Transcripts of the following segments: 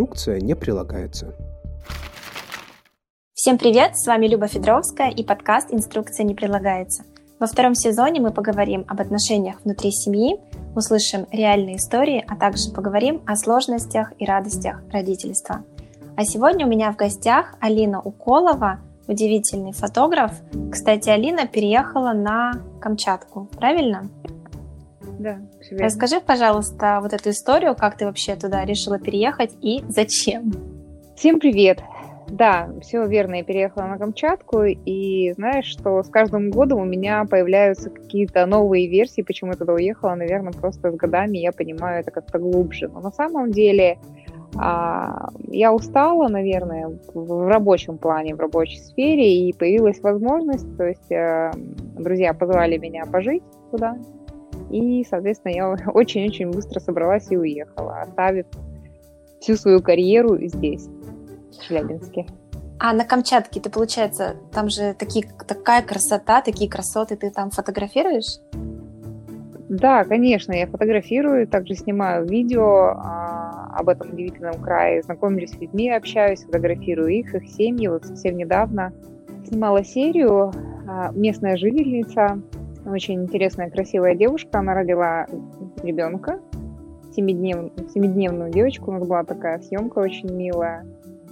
инструкция не прилагается. Всем привет, с вами Люба Федоровская и подкаст «Инструкция не прилагается». Во втором сезоне мы поговорим об отношениях внутри семьи, услышим реальные истории, а также поговорим о сложностях и радостях родительства. А сегодня у меня в гостях Алина Уколова, удивительный фотограф. Кстати, Алина переехала на Камчатку, правильно? Да. Расскажи, пожалуйста, вот эту историю, как ты вообще туда решила переехать и зачем? Всем привет! Да, все верно, я переехала на Камчатку, и знаешь, что с каждым годом у меня появляются какие-то новые версии, почему я туда уехала, наверное, просто с годами я понимаю это как-то глубже. Но на самом деле а, я устала, наверное, в рабочем плане, в рабочей сфере, и появилась возможность, то есть э, друзья позвали меня пожить туда, и, соответственно, я очень-очень быстро собралась и уехала, оставив всю свою карьеру здесь. Челябинске. А на Камчатке ты, получается, там же такие, такая красота, такие красоты, ты там фотографируешь? Да, конечно, я фотографирую, также снимаю видео а, об этом удивительном крае, знакомлюсь с людьми, общаюсь, фотографирую их, их семьи. Вот совсем недавно снимала серию а, «Местная жительница», очень интересная, красивая девушка, она родила ребенка, семиднев, семидневную девочку, у нас была такая съемка очень милая.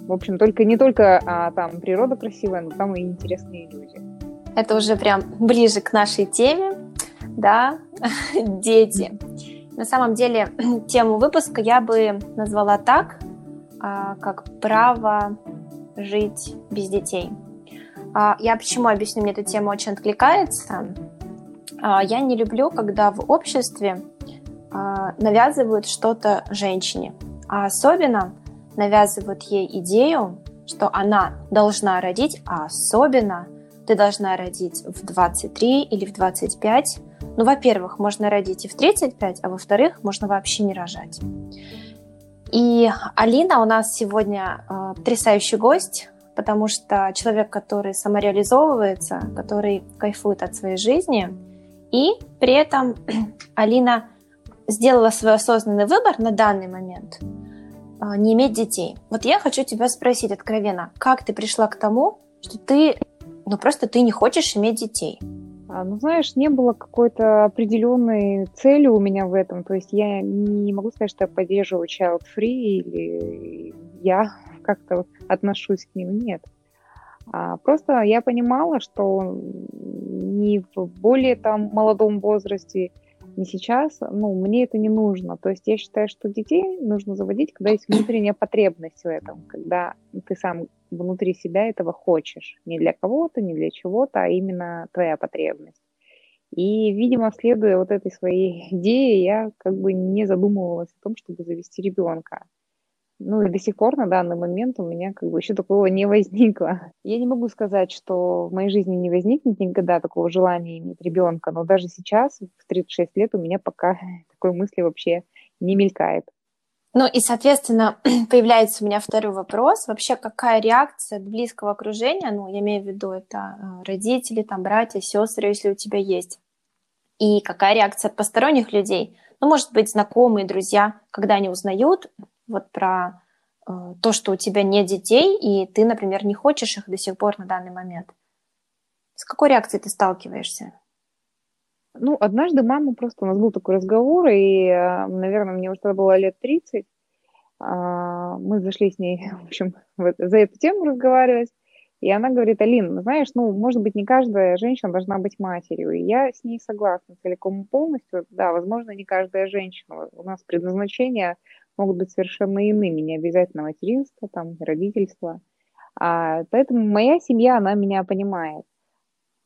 В общем, только не только а, там природа красивая, но там и интересные люди. Это уже прям ближе к нашей теме, да, дети. На самом деле, тему выпуска я бы назвала так, а, как право жить без детей. А, я почему объясню, мне эта тема очень откликается. А, я не люблю, когда в обществе а, навязывают что-то женщине. А особенно навязывают ей идею, что она должна родить, а особенно ты должна родить в 23 или в 25. Ну, во-первых, можно родить и в 35, а во-вторых, можно вообще не рожать. И Алина у нас сегодня э, потрясающий гость, потому что человек, который самореализовывается, который кайфует от своей жизни, и при этом Алина сделала свой осознанный выбор на данный момент – а, не иметь детей. Вот я хочу тебя спросить откровенно, как ты пришла к тому, что ты, ну просто ты не хочешь иметь детей? А, ну, знаешь, не было какой-то определенной цели у меня в этом. То есть я не могу сказать, что я поддерживаю child-free или я как-то отношусь к ним. Нет. А, просто я понимала, что не в более там молодом возрасте, не сейчас, ну, мне это не нужно. То есть я считаю, что детей нужно заводить, когда есть внутренняя потребность в этом, когда ты сам внутри себя этого хочешь. Не для кого-то, не для чего-то, а именно твоя потребность. И, видимо, следуя вот этой своей идее, я как бы не задумывалась о том, чтобы завести ребенка. Ну и до сих пор на данный момент у меня как бы еще такого не возникло. Я не могу сказать, что в моей жизни не возникнет никогда такого желания иметь ребенка, но даже сейчас, в 36 лет, у меня пока такой мысли вообще не мелькает. Ну и, соответственно, появляется у меня второй вопрос. Вообще, какая реакция близкого окружения, ну, я имею в виду, это э, родители, там, братья, сестры, если у тебя есть, и какая реакция от посторонних людей, ну, может быть, знакомые, друзья, когда они узнают вот про э, то, что у тебя нет детей, и ты, например, не хочешь их до сих пор на данный момент. С какой реакцией ты сталкиваешься? Ну, однажды мама просто, у нас был такой разговор, и, э, наверное, мне уже было лет 30, а, мы зашли с ней, в общем, за эту тему разговаривать, и она говорит, Алин, знаешь, ну, может быть, не каждая женщина должна быть матерью. И я с ней согласна целиком и полностью. Да, возможно, не каждая женщина. У нас предназначение могут быть совершенно иными, не обязательно материнство, там, родительство. А, поэтому моя семья, она меня понимает.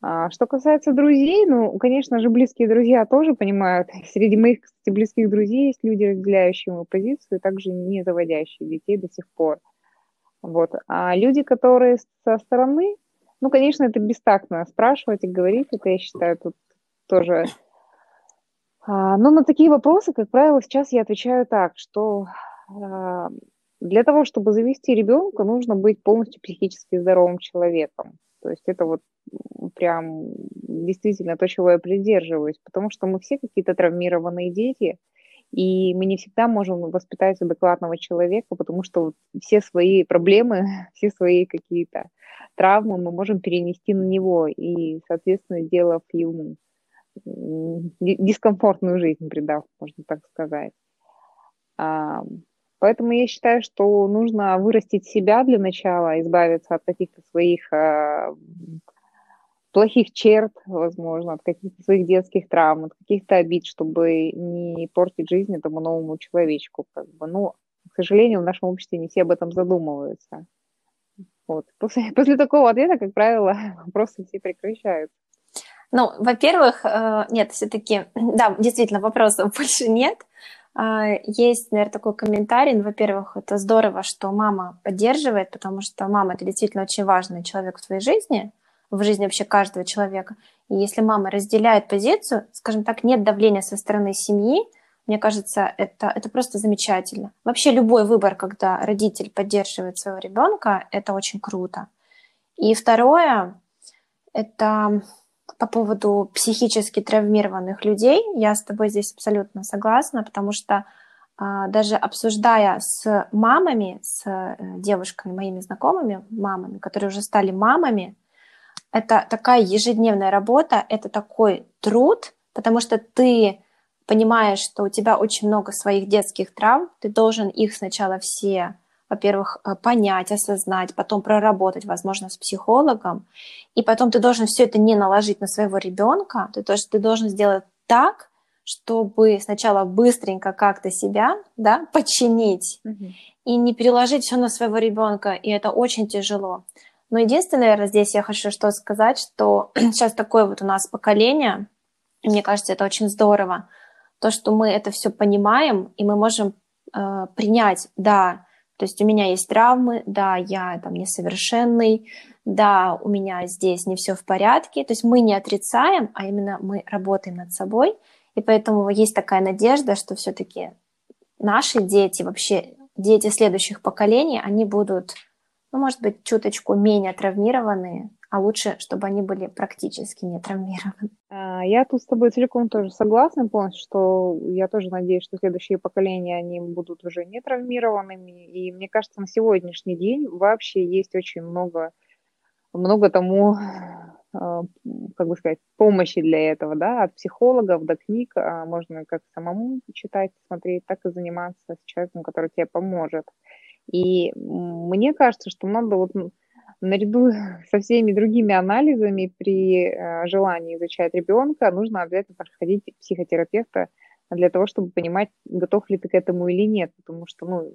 А, что касается друзей, ну, конечно же, близкие друзья тоже понимают. Среди моих, кстати, близких друзей есть люди, разделяющие мою позицию, также не заводящие детей до сих пор. Вот. А люди, которые со стороны, ну, конечно, это бестактно спрашивать и говорить, это, я считаю, тут тоже но на такие вопросы, как правило, сейчас я отвечаю так, что а, для того, чтобы завести ребенка, нужно быть полностью психически здоровым человеком. То есть это вот прям действительно то, чего я придерживаюсь, потому что мы все какие-то травмированные дети, И мы не всегда можем воспитать адекватного человека, потому что все свои проблемы, все свои какие-то травмы мы можем перенести на него и, соответственно, сделав ему дискомфортную жизнь, придав, можно так сказать. А, поэтому я считаю, что нужно вырастить себя для начала, избавиться от каких-то своих а, плохих черт, возможно, от каких-то своих детских травм, от каких-то обид, чтобы не портить жизнь этому новому человечку. Как бы. Но, к сожалению, в нашем обществе не все об этом задумываются. Вот. После, после такого ответа, как правило, вопросы все прекращаются. Ну, во-первых, э, нет, все-таки, да, действительно, вопросов больше нет. А, есть, наверное, такой комментарий. Ну, во-первых, это здорово, что мама поддерживает, потому что мама это действительно очень важный человек в твоей жизни, в жизни вообще каждого человека. И если мама разделяет позицию, скажем так, нет давления со стороны семьи, мне кажется, это, это просто замечательно. Вообще любой выбор, когда родитель поддерживает своего ребенка, это очень круто. И второе, это по поводу психически травмированных людей, я с тобой здесь абсолютно согласна, потому что а, даже обсуждая с мамами, с э, девушками, моими знакомыми, мамами, которые уже стали мамами, это такая ежедневная работа, это такой труд, потому что ты понимаешь, что у тебя очень много своих детских травм, ты должен их сначала все во-первых, э, понять, осознать, потом проработать, возможно, с психологом, и потом ты должен все это не наложить на своего ребенка, ты, тоже, ты должен сделать так, чтобы сначала быстренько как-то себя да, подчинить mm-hmm. и не переложить все на своего ребенка, и это очень тяжело. Но единственное, наверное, здесь я хочу что сказать, что сейчас такое вот у нас поколение, и мне кажется, это очень здорово, то, что мы это все понимаем, и мы можем э, принять, да, то есть у меня есть травмы, да, я там несовершенный, да, у меня здесь не все в порядке. То есть мы не отрицаем, а именно мы работаем над собой. И поэтому есть такая надежда, что все-таки наши дети, вообще дети следующих поколений, они будут, ну, может быть, чуточку менее травмированные, а лучше, чтобы они были практически не травмированы. А, я тут с тобой целиком тоже согласна полностью, что я тоже надеюсь, что следующие поколения, они будут уже не травмированными. И мне кажется, на сегодняшний день вообще есть очень много, много тому, а, как бы сказать, помощи для этого, да, от психологов до книг. А, можно как самому читать, смотреть, так и заниматься с человеком, который тебе поможет. И мне кажется, что надо вот наряду со всеми другими анализами при э, желании изучать ребенка нужно обязательно проходить психотерапевта для того, чтобы понимать, готов ли ты к этому или нет. Потому что, ну,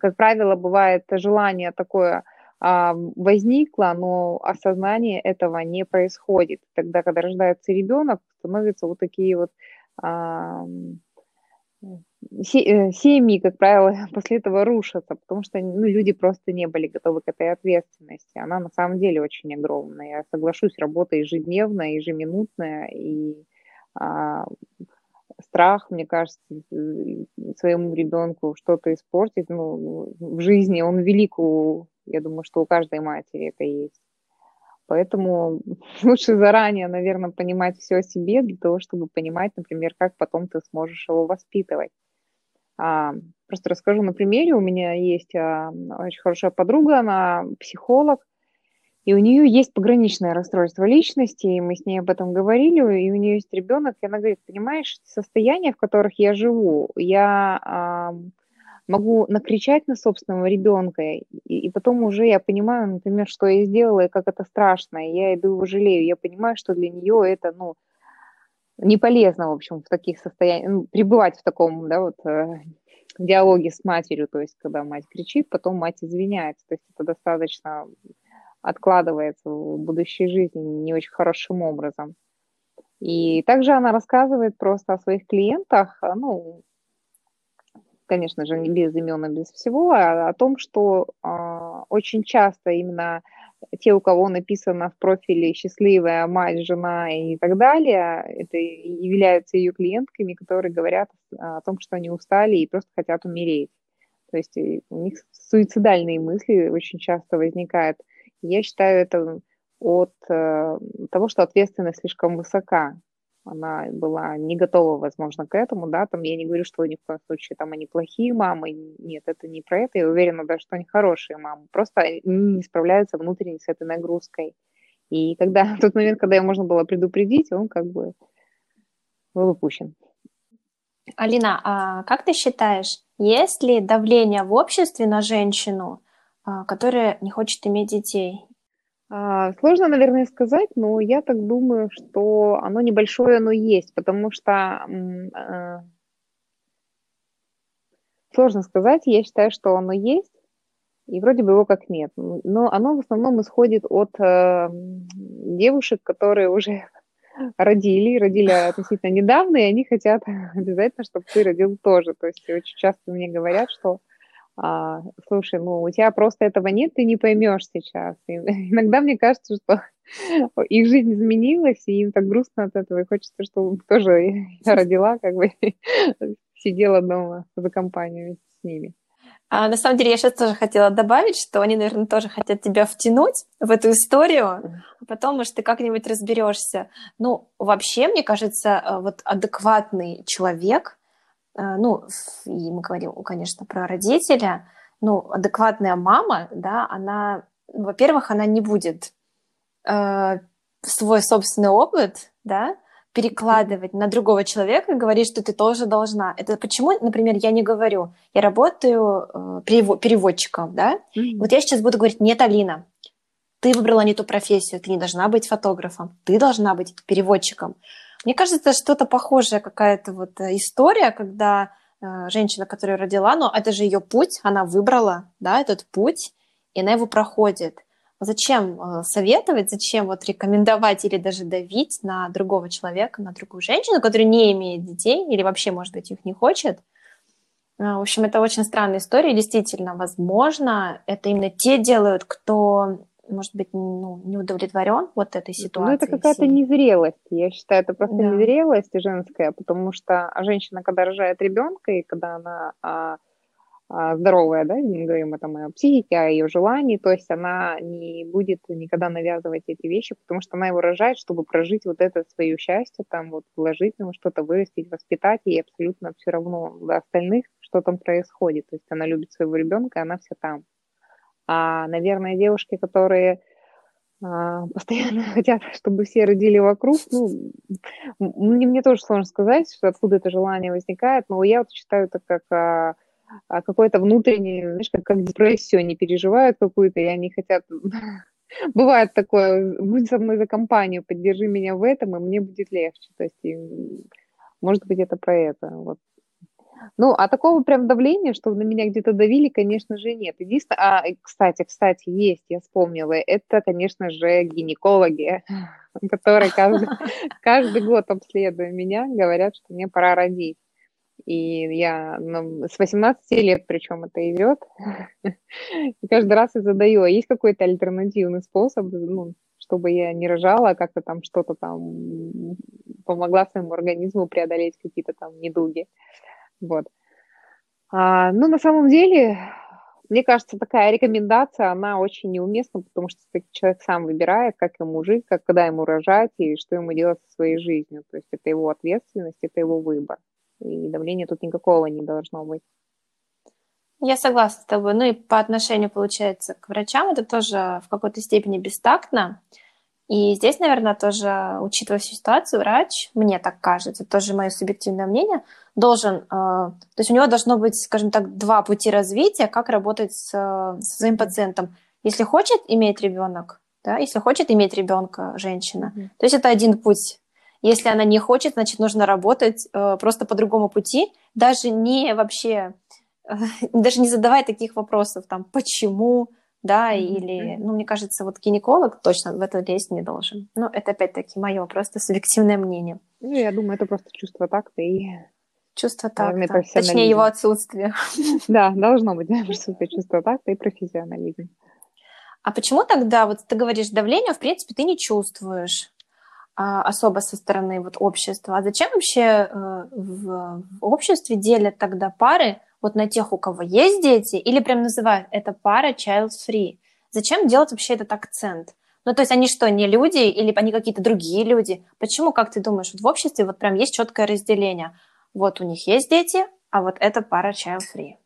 как правило, бывает желание такое а, возникло, но осознание этого не происходит. Тогда, когда рождается ребенок, становятся вот такие вот а, семьи, как правило, после этого рушатся, потому что ну, люди просто не были готовы к этой ответственности. Она на самом деле очень огромная. Я соглашусь, работа ежедневная, ежеминутная, и а, страх, мне кажется, своему ребенку что-то испортить ну, в жизни, он велик у, я думаю, что у каждой матери это есть. Поэтому лучше заранее, наверное, понимать все о себе для того, чтобы понимать, например, как потом ты сможешь его воспитывать. А, просто расскажу на примере. У меня есть а, очень хорошая подруга, она психолог, и у нее есть пограничное расстройство личности, и мы с ней об этом говорили, и у нее есть ребенок, и она говорит, понимаешь, состояния, в которых я живу, я а, могу накричать на собственного ребенка, и, и потом уже я понимаю, например, что я сделала, и как это страшно, и я иду его жалею, я понимаю, что для нее это, ну, не полезно, в общем, в таких состояниях, пребывать в таком, да, вот, э, диалоге с матерью, то есть, когда мать кричит, потом мать извиняется, то есть это достаточно откладывается в будущей жизни не очень хорошим образом. И также она рассказывает просто о своих клиентах, а, ну, конечно же, не без имен и без всего, а о том, что э, очень часто именно те, у кого написано в профиле счастливая мать, жена и так далее, это являются ее клиентками, которые говорят о том, что они устали и просто хотят умереть. То есть э, у них суицидальные мысли очень часто возникают. Я считаю это от э, того, что ответственность слишком высока. Она была не готова, возможно, к этому, да, там я не говорю, что ни в коем случае там они плохие мамы, нет, это не про это, я уверена даже, что они хорошие мамы, просто они не справляются внутренне с этой нагрузкой. И когда тот момент, когда его можно было предупредить, он как бы был упущен. Алина, а как ты считаешь, есть ли давление в обществе на женщину, а, которая не хочет иметь детей? А, сложно, наверное, сказать, но я так думаю, что оно небольшое, оно есть, потому что э, сложно сказать, я считаю, что оно есть, и вроде бы его как нет. Но оно в основном исходит от э, девушек, которые уже родили, родили относительно недавно, и они хотят обязательно, чтобы ты родил тоже. То есть очень часто мне говорят, что а, слушай, ну у тебя просто этого нет, ты не поймешь сейчас. И иногда мне кажется, что их жизнь изменилась, и им так грустно от этого, и хочется, чтобы тоже я родила, как бы сидела дома за компанию с ними. А, на самом деле, я сейчас тоже хотела добавить, что они, наверное, тоже хотят тебя втянуть в эту историю, а потом, может, ты как-нибудь разберешься. Ну, вообще, мне кажется, э, вот адекватный человек, ну, и мы говорим, конечно, про родителя, ну, адекватная мама, да, она, ну, во-первых, она не будет э, свой собственный опыт, да, перекладывать на другого человека и говорить, что ты тоже должна. Это почему, например, я не говорю, я работаю э, переводчиком, да, mm-hmm. вот я сейчас буду говорить, нет, Алина, ты выбрала не ту профессию, ты не должна быть фотографом, ты должна быть переводчиком. Мне кажется, что-то похожее какая-то вот э, история, когда э, женщина, которая родила, но это же ее путь, она выбрала, да, этот путь, и она его проходит. Зачем э, советовать, зачем вот рекомендовать или даже давить на другого человека, на другую женщину, которая не имеет детей или вообще, может быть, их не хочет? В общем, это очень странная история. Действительно, возможно, это именно те делают, кто может быть, ну, не удовлетворен вот этой ситуацией. Ну, это какая-то незрелость. Я считаю, это просто да. незрелость женская, потому что женщина, когда рожает ребенка, и когда она а, а, здоровая, да, не говорим это о психике, о ее желании, то есть она не будет никогда навязывать эти вещи, потому что она его рожает, чтобы прожить вот это свое счастье, там вот вложить ему что-то, вырастить, воспитать, и абсолютно все равно до остальных, что там происходит. То есть она любит своего ребенка, и она вся там. А, наверное, девушки, которые а, постоянно хотят, чтобы все родили вокруг, ну, мне, мне тоже сложно сказать, что откуда это желание возникает, но я вот считаю это как а, а, какое-то внутреннее, знаешь, как, как депрессию, они переживают какую-то, и они хотят... Бывает такое, будь со мной за компанию, поддержи меня в этом, и мне будет легче. То есть, может быть, это про это. Вот ну, а такого прям давления, что на меня где-то давили, конечно же, нет. Единственное, а, кстати, кстати, есть, я вспомнила, это, конечно же, гинекологи, которые каждый, каждый год обследуя меня, говорят, что мне пора родить. И я ну, с 18 лет, причем это идет, и каждый раз и задаю, а есть какой-то альтернативный способ, ну, чтобы я не рожала, а как-то там что-то там помогла своему организму преодолеть какие-то там недуги. Вот. А, ну, на самом деле, мне кажется, такая рекомендация, она очень неуместна, потому что человек сам выбирает, как ему жить, как, когда ему рожать и что ему делать со своей жизнью. То есть это его ответственность, это его выбор. И давления тут никакого не должно быть. Я согласна с тобой. Ну и по отношению, получается, к врачам это тоже в какой-то степени бестактно. И здесь, наверное, тоже, учитывая всю ситуацию, врач, мне так кажется, тоже мое субъективное мнение, должен, э, то есть у него должно быть, скажем так, два пути развития, как работать с, с своим пациентом. Если хочет иметь ребенок, да, если хочет иметь ребенка женщина, mm-hmm. то есть это один путь. Если она не хочет, значит, нужно работать э, просто по другому пути, даже не вообще, э, даже не задавая таких вопросов, там, почему, да, или, ну, мне кажется, вот гинеколог точно в это лезть не должен. Ну, это опять-таки мое просто субъективное мнение. Ну, я думаю, это просто чувство такта и Чувство такта, точнее его отсутствие. Да, должно быть присутствие чувства такта и профессионализм. А почему тогда, вот ты говоришь, давление, в принципе, ты не чувствуешь а, особо со стороны вот общества? А зачем вообще э, в, в обществе делят тогда пары вот на тех, у кого есть дети, или прям называют это пара child-free. Зачем делать вообще этот акцент? Ну, то есть они что, не люди или они какие-то другие люди? Почему, как ты думаешь, вот в обществе вот прям есть четкое разделение? Вот у них есть дети, а вот эта пара child-free.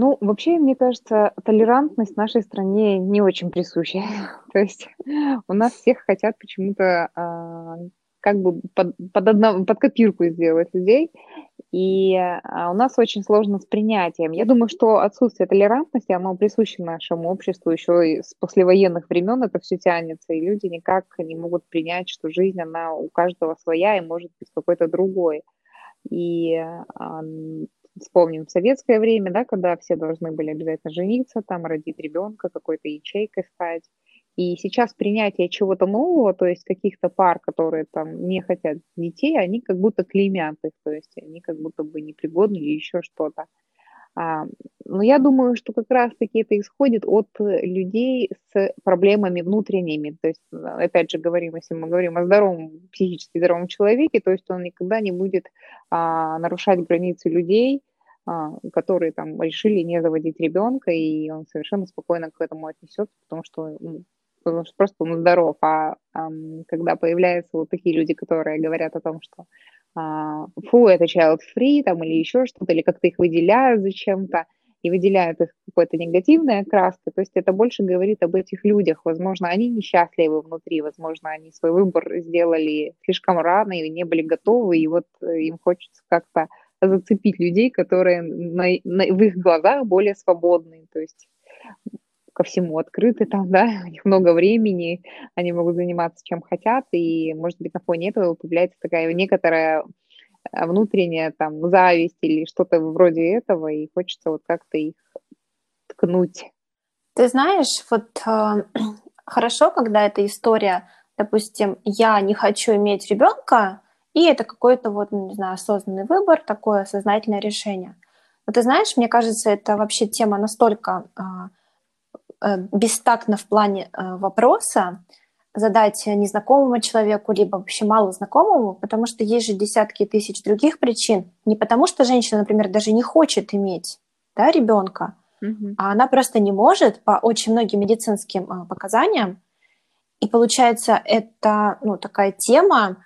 Ну, вообще, мне кажется, толерантность в нашей стране не очень присуща. То есть у нас всех хотят почему-то а, как бы под, под, одно, под копирку сделать людей. И а, у нас очень сложно с принятием. Я думаю, что отсутствие толерантности, оно присуще нашему обществу еще и с послевоенных времен это все тянется, и люди никак не могут принять, что жизнь, она у каждого своя и может быть какой-то другой. И а, вспомним советское время, да, когда все должны были обязательно жениться, там, родить ребенка, какой-то ячейкой стать. И сейчас принятие чего-то нового, то есть каких-то пар, которые там не хотят детей, они как будто клеймят их, то есть они как будто бы непригодны или еще что-то. А, но я думаю, что как раз-таки это исходит от людей с проблемами внутренними. То есть, опять же, говорим, если мы говорим о здоровом, психически здоровом человеке, то есть он никогда не будет а, нарушать границы людей, а, которые там решили не заводить ребенка, и он совершенно спокойно к этому отнесется, потому что, ну, потому просто он здоров. А, а когда появляются вот такие люди, которые говорят о том, что а, фу, это child free, там, или еще что-то, или как-то их выделяют зачем-то, и выделяют их какой-то негативной окраской, то есть это больше говорит об этих людях. Возможно, они несчастливы внутри, возможно, они свой выбор сделали слишком рано и не были готовы, и вот э, им хочется как-то зацепить людей, которые на, на, в их глазах более свободные, то есть ко всему открыты там, да, у них много времени, они могут заниматься чем хотят, и, может быть, на фоне этого появляется такая некоторая э, внутренняя там зависть или что-то вроде этого, и хочется вот как-то их ткнуть. Ты знаешь, вот э, хорошо, когда эта история, допустим, я не хочу иметь ребенка, и это какой-то вот, не знаю, осознанный выбор, такое сознательное решение. Но ты знаешь, мне кажется, это вообще тема настолько э, бестактна в плане э, вопроса, задать незнакомому человеку, либо вообще мало знакомому, потому что есть же десятки тысяч других причин. Не потому что женщина, например, даже не хочет иметь да, ребенка, mm-hmm. а она просто не может по очень многим медицинским э, показаниям. И получается, это ну, такая тема,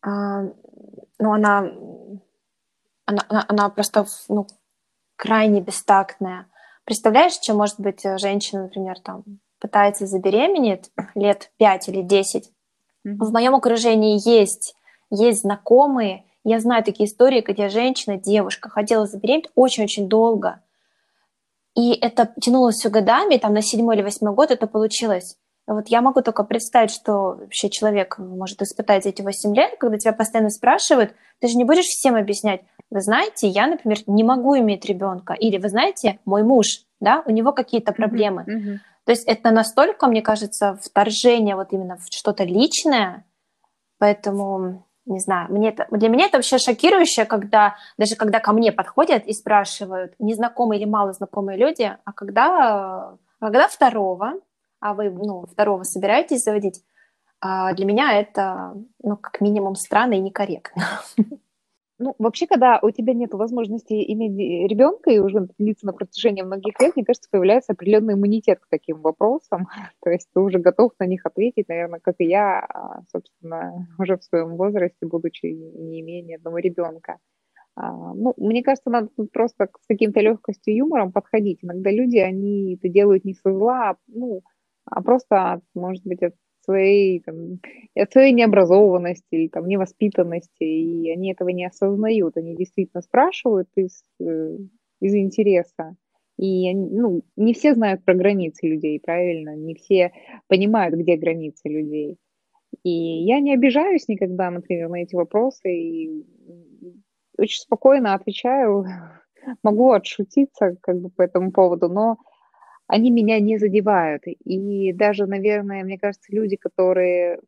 а, ну, она, она, она просто ну, крайне бестактная. Представляешь, чем может быть э, женщина, например, там пытается забеременеть лет 5 или 10. Mm-hmm. В моем окружении есть, есть знакомые, я знаю такие истории, где женщина, девушка хотела забеременеть очень-очень долго. И это тянулось все годами, там на седьмой или восьмой год это получилось. Вот я могу только представить, что вообще человек может испытать эти 8 лет, когда тебя постоянно спрашивают, ты же не будешь всем объяснять, вы знаете, я, например, не могу иметь ребенка, или вы знаете, мой муж, да, у него какие-то проблемы. Mm-hmm. Mm-hmm. То есть это настолько, мне кажется, вторжение вот именно в что-то личное, поэтому не знаю, мне это, для меня это вообще шокирующе, когда даже когда ко мне подходят и спрашивают незнакомые или малознакомые люди, а когда, а когда второго, а вы ну, второго собираетесь заводить, а для меня это, ну, как минимум, странно и некорректно. Ну, вообще, когда у тебя нет возможности иметь ребенка и уже длиться на протяжении многих лет, мне кажется, появляется определенный иммунитет к таким вопросам. То есть ты уже готов на них ответить, наверное, как и я, а, собственно, уже в своем возрасте, будучи не имея ни одного ребенка. А, ну, мне кажется, надо просто с каким-то легкостью и юмором подходить. Иногда люди, они это делают не со зла, а, ну, а просто, может быть, от своей, там, от своей необразованности или там, невоспитанности, и они этого не осознают. Они действительно спрашивают из, э, из интереса. И ну, не все знают про границы людей, правильно? Не все понимают, где границы людей. И я не обижаюсь никогда, например, на эти вопросы, и очень спокойно отвечаю, могу отшутиться как бы по этому поводу, но они меня не задевают. И даже, наверное, мне кажется, люди, которые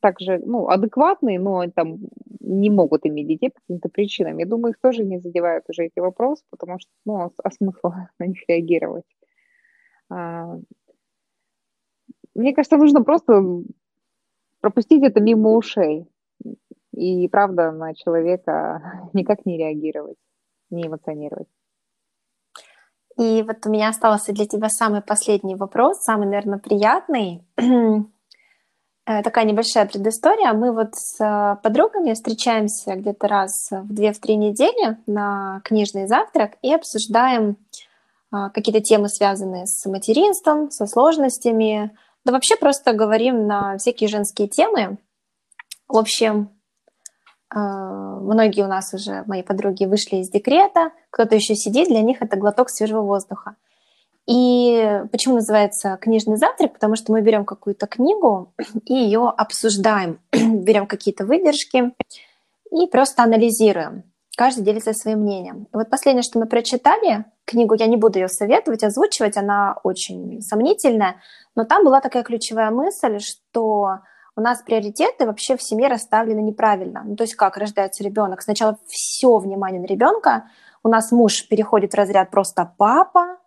также, ну, адекватные, но там не могут иметь детей по каким-то причинам, я думаю, их тоже не задевают уже эти вопросы, потому что, ну, а, а смысл на них реагировать? А, мне кажется, нужно просто пропустить это мимо ушей и, правда, на человека никак не реагировать, не эмоционировать. И вот у меня остался для тебя самый последний вопрос, самый, наверное, приятный. Э, такая небольшая предыстория. Мы вот с э, подругами встречаемся где-то раз в две-три недели на книжный завтрак и обсуждаем а, какие-то темы, связанные с материнством, со сложностями. Да вообще просто говорим на всякие женские темы. В общем, многие у нас уже, мои подруги, вышли из декрета, кто-то еще сидит, для них это глоток свежего воздуха. И почему называется книжный завтрак? Потому что мы берем какую-то книгу и ее обсуждаем, берем какие-то выдержки и просто анализируем. Каждый делится своим мнением. И вот последнее, что мы прочитали, книгу я не буду ее советовать, озвучивать, она очень сомнительная, но там была такая ключевая мысль, что у нас приоритеты вообще в семье расставлены неправильно. Ну, то есть как рождается ребенок? Сначала все внимание на ребенка, у нас муж переходит в разряд просто папа,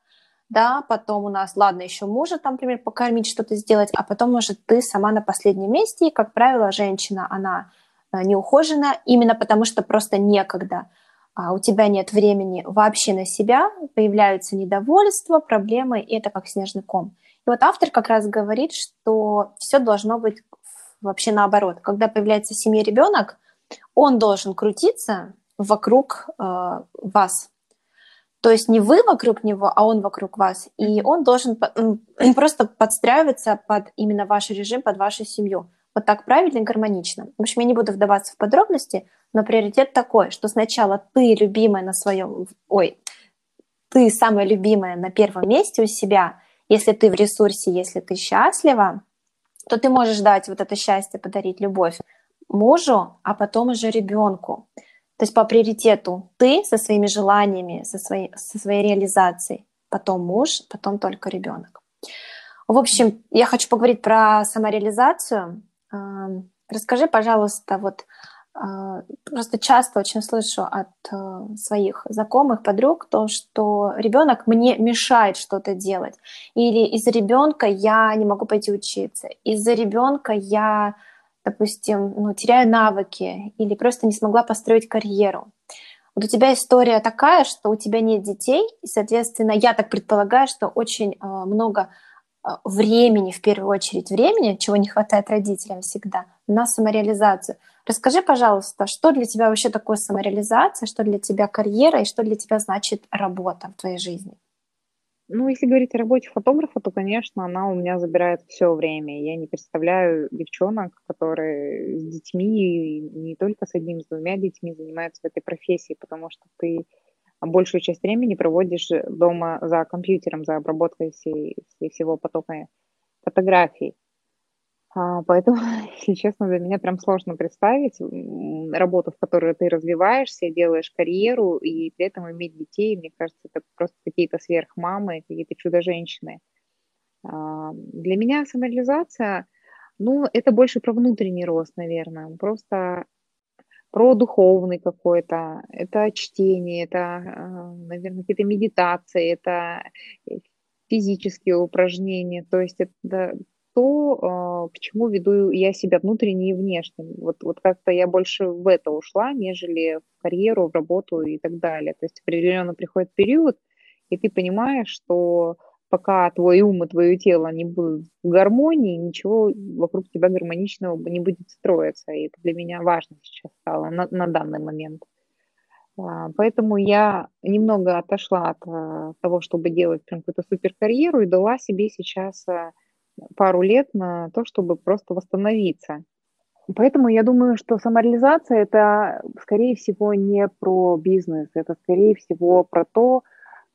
да, потом у нас, ладно, еще мужа там, например, покормить, что-то сделать, а потом, может, ты сама на последнем месте, и, как правило, женщина, она э, неухожена именно потому, что просто некогда. А у тебя нет времени вообще на себя, появляются недовольства, проблемы, и это как снежный ком. И вот автор как раз говорит, что все должно быть вообще наоборот. Когда появляется в семье ребенок, он должен крутиться вокруг э, вас, то есть не вы вокруг него, а он вокруг вас. И он должен просто подстраиваться под именно ваш режим, под вашу семью. Вот так правильно и гармонично. В общем, я не буду вдаваться в подробности, но приоритет такой, что сначала ты любимая на своем... Ой, ты самая любимая на первом месте у себя. Если ты в ресурсе, если ты счастлива, то ты можешь дать вот это счастье, подарить любовь мужу, а потом уже ребенку. То есть по приоритету ты со своими желаниями, со своей, со своей реализацией, потом муж, потом только ребенок. В общем, я хочу поговорить про самореализацию. Расскажи, пожалуйста, вот просто часто очень слышу от э, своих знакомых, подруг то, что ребенок мне мешает что-то делать. Или из-за ребенка я не могу пойти учиться. Из-за ребенка я допустим, ну, теряю навыки или просто не смогла построить карьеру. Вот у тебя история такая, что у тебя нет детей, и, соответственно, я так предполагаю, что очень э, много э, времени, в первую очередь времени, чего не хватает родителям всегда, на самореализацию. Расскажи, пожалуйста, что для тебя вообще такое самореализация, что для тебя карьера и что для тебя значит работа в твоей жизни? Ну, если говорить о работе фотографа, то, конечно, она у меня забирает все время. Я не представляю девчонок, которые с детьми, не только с одним, с двумя детьми занимаются в этой профессии, потому что ты большую часть времени проводишь дома за компьютером, за обработкой всей, всего потока фотографий. А, поэтому, если честно, для меня прям сложно представить работу, в которой ты развиваешься, делаешь карьеру, и при этом иметь детей, мне кажется, это просто какие-то сверхмамы, какие-то чудо-женщины. А, для меня самореализация, ну, это больше про внутренний рост, наверное, просто про духовный какой-то, это чтение, это, а, наверное, какие-то медитации, это физические упражнения, то есть это то, к чему веду я себя внутренне и внешне. Вот, вот как-то я больше в это ушла, нежели в карьеру, в работу и так далее. То есть определенно приходит период, и ты понимаешь, что пока твой ум и твое тело не будут в гармонии, ничего вокруг тебя гармоничного не будет строиться. И это для меня важно сейчас стало на, на данный момент. А, поэтому я немного отошла от а, того, чтобы делать прям какую-то суперкарьеру и дала себе сейчас а, пару лет на то, чтобы просто восстановиться. Поэтому я думаю, что самореализация это, скорее всего, не про бизнес, это, скорее всего, про то,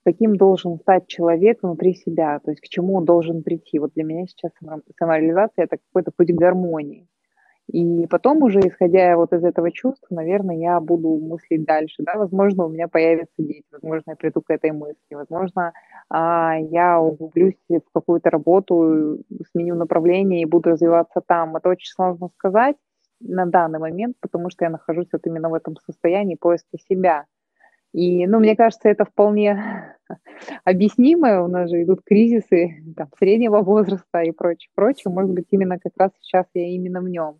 каким должен стать человек внутри себя, то есть к чему он должен прийти. Вот для меня сейчас самореализация это какой-то путь к гармонии. И потом уже, исходя вот из этого чувства, наверное, я буду мыслить дальше. Да? Возможно, у меня появятся дети, возможно, я приду к этой мысли, возможно, а, я углублюсь в какую-то работу, сменю направление и буду развиваться там. Это очень сложно сказать на данный момент, потому что я нахожусь вот именно в этом состоянии поиска себя. И, ну, мне кажется, это вполне объяснимо. У нас же идут кризисы там, среднего возраста и прочее, прочее. Может быть, именно как раз сейчас я именно в нем.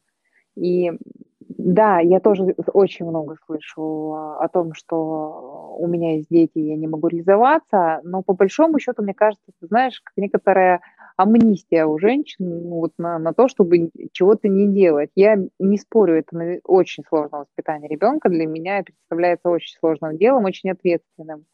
И Да, я тоже очень много слышу о том, что у меня есть дети, я не могу реализоваться, но по большому счету, мне кажется, ты знаешь, как некоторая амнистия у женщин ну, вот на, на то, чтобы чего-то не делать. Я не спорю, это очень сложное воспитание ребенка для меня представляется очень сложным делом, очень ответственным.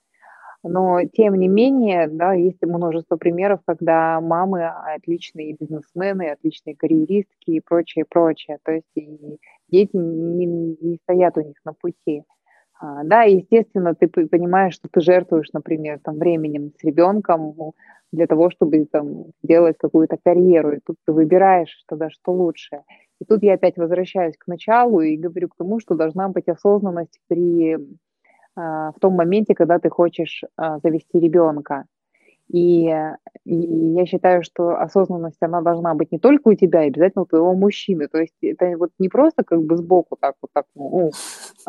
Но, тем не менее, да, есть множество примеров, когда мамы отличные бизнесмены, отличные карьеристки и прочее, прочее. То есть дети не, не стоят у них на пути. А, да, естественно, ты понимаешь, что ты жертвуешь, например, там, временем с ребенком для того, чтобы там, сделать какую-то карьеру. И тут ты выбираешь тогда, что лучше. И тут я опять возвращаюсь к началу и говорю к тому, что должна быть осознанность при в том моменте, когда ты хочешь а, завести ребенка. И, и я считаю, что осознанность, она должна быть не только у тебя, обязательно у твоего мужчины. То есть это вот не просто как бы сбоку так вот так, ну,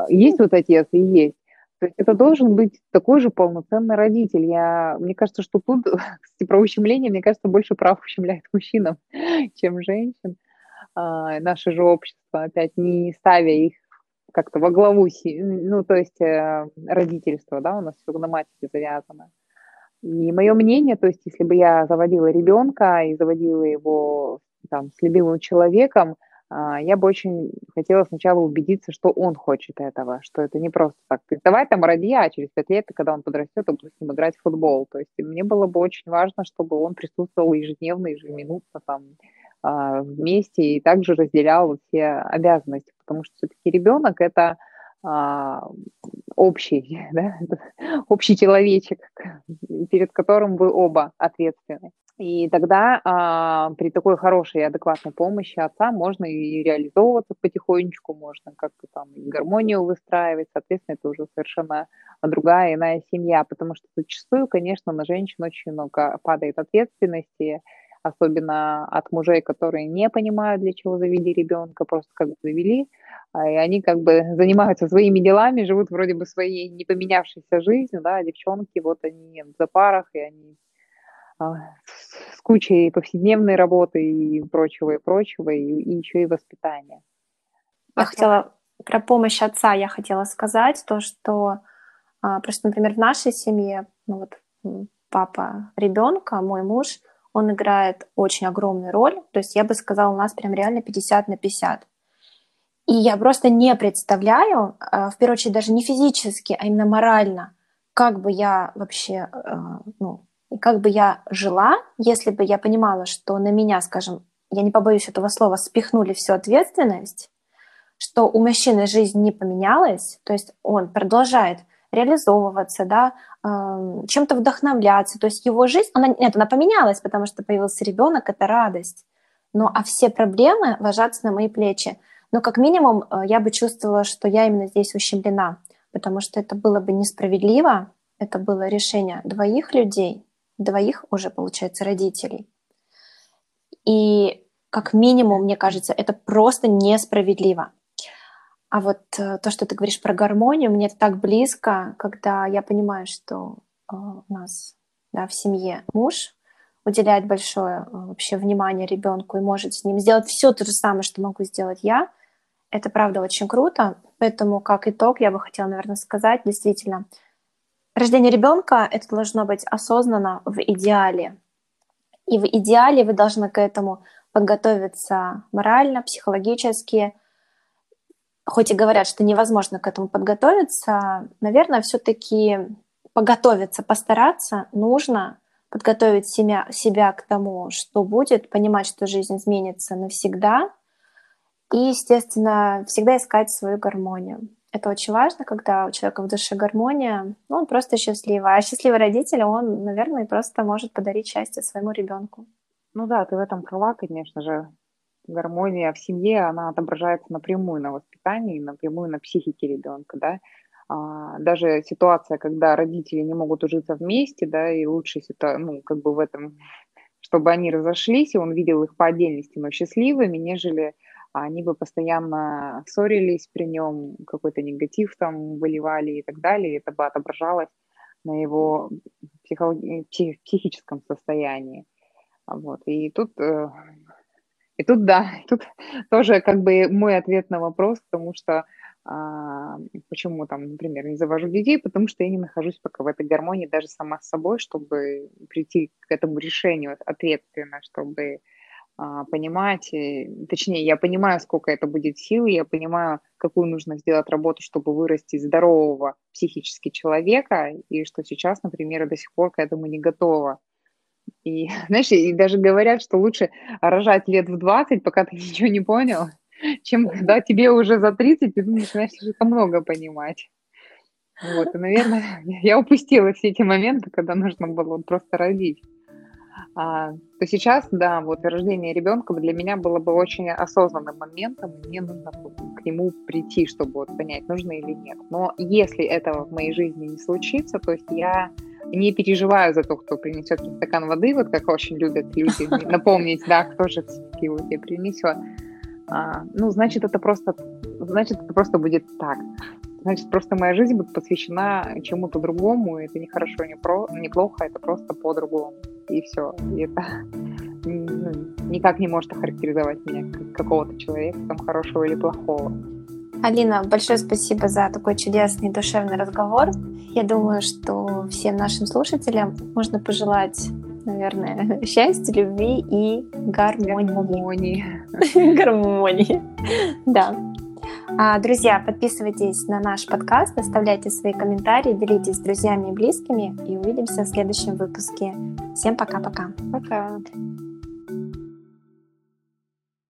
есть вот отец и есть. То есть это должен быть такой же полноценный родитель. Я, мне кажется, что тут, кстати, про ущемление, мне кажется, больше прав ущемляет мужчинам, чем женщин. А, наше же общество, опять не ставя их как-то во главу, ну, то есть э, родительство, да, у нас все на матери завязано. И мое мнение, то есть если бы я заводила ребенка и заводила его там с любимым человеком, а, я бы очень хотела сначала убедиться, что он хочет этого, что это не просто так. Давай там роди, а через пять лет, когда он подрастет, я буду с ним играть в футбол. То есть мне было бы очень важно, чтобы он присутствовал ежедневно, ежеминутно там вместе и также разделял все обязанности, потому что все-таки ребенок это а, общий, да, общий человечек, перед которым вы оба ответственны. И тогда а, при такой хорошей и адекватной помощи отца можно и реализовываться потихонечку, можно как-то там гармонию выстраивать, соответственно, это уже совершенно другая иная семья, потому что зачастую, конечно, на женщин очень много падает ответственности, особенно от мужей, которые не понимают, для чего завели ребенка, просто как бы завели, а, и они как бы занимаются своими делами, живут вроде бы своей не поменявшейся жизнью, да, а девчонки, вот они в запарах, и они а, с кучей повседневной работы и прочего, и прочего, и, и еще и воспитания. Я хотела про помощь отца я хотела сказать, то, что просто, например, в нашей семье, ну вот папа ребенка, мой муж, он играет очень огромную роль. То есть я бы сказала, у нас прям реально 50 на 50. И я просто не представляю, а, в первую очередь даже не физически, а именно морально, как бы я вообще, а, ну, как бы я жила, если бы я понимала, что на меня, скажем, я не побоюсь этого слова, спихнули всю ответственность, что у мужчины жизнь не поменялась, то есть он продолжает реализовываться, да, чем-то вдохновляться. То есть его жизнь, она, нет, она поменялась, потому что появился ребенок, это радость. Но а все проблемы ложатся на мои плечи. Но как минимум э, я бы чувствовала, что я именно здесь ущемлена, потому что это было бы несправедливо, это было решение двоих людей, двоих уже, получается, родителей. И как минимум, мне кажется, это просто несправедливо. А вот э, то, что ты говоришь про гармонию, мне это так близко, когда я понимаю, что э, у нас да, в семье муж уделяет большое э, вообще внимание ребенку и может с ним сделать все то же самое, что могу сделать я. Это правда очень круто. Поэтому, как итог, я бы хотела, наверное, сказать, действительно, рождение ребенка это должно быть осознанно в идеале. И в идеале вы должны к этому подготовиться морально, психологически, хоть и говорят, что невозможно к этому подготовиться, наверное, все-таки поготовиться, постараться нужно, подготовить себя, себя к тому, что будет, понимать, что жизнь изменится навсегда, и, естественно, всегда искать свою гармонию. Это очень важно, когда у человека в душе гармония, ну, он просто счастливый. А счастливый родитель, он, наверное, просто может подарить счастье своему ребенку. Ну да, ты в этом права, конечно же гармония в семье, она отображается напрямую на воспитании, напрямую на психике ребенка, да. А, даже ситуация, когда родители не могут ужиться вместе, да, и лучше ну, как бы в этом, чтобы они разошлись, и он видел их по отдельности, но счастливыми, нежели они бы постоянно ссорились при нем, какой-то негатив там выливали и так далее, и это бы отображалось на его психо- психическом состоянии. Вот. И тут э, И тут, да, тут тоже как бы мой ответ на вопрос, потому что а, почему там, например, не завожу детей, потому что я не нахожусь пока в этой гармонии даже сама с собой, чтобы прийти к этому решению ответственно, чтобы а, понимать, и, точнее, я понимаю, сколько это будет сил, я понимаю, какую нужно сделать работу, чтобы вырасти здорового психически человека, и что сейчас, например, до сих пор к этому не готова. И, знаешь, и даже говорят, что лучше рожать лет в 20, пока ты ничего не понял, чем когда тебе уже за 30, и ты начинаешь слишком много понимать. Вот, и, наверное, я упустила все эти моменты, когда нужно было просто родить. А, то сейчас, да, вот рождение ребенка для меня было бы очень осознанным моментом, мне нужно к нему прийти, чтобы вот понять, нужно или нет. Но если этого в моей жизни не случится, то есть я не переживаю за то, кто принесет стакан воды, вот как очень любят люди напомнить, да, кто же его тебе принесет. А, ну, значит, это просто, значит, это просто будет так. Значит, просто моя жизнь будет посвящена чему-то другому, и это не хорошо, не, про, не плохо, это просто по-другому. И все. И это ну, никак не может охарактеризовать меня как какого-то человека, там, хорошего или плохого. Алина, большое спасибо за такой чудесный душевный разговор. Я думаю, что всем нашим слушателям можно пожелать наверное, счастья, любви и гармонии. Гармонии. Да. А, друзья, подписывайтесь на наш подкаст, оставляйте свои комментарии, делитесь с друзьями и близкими, и увидимся в следующем выпуске. Всем пока-пока. Пока. -пока. пока.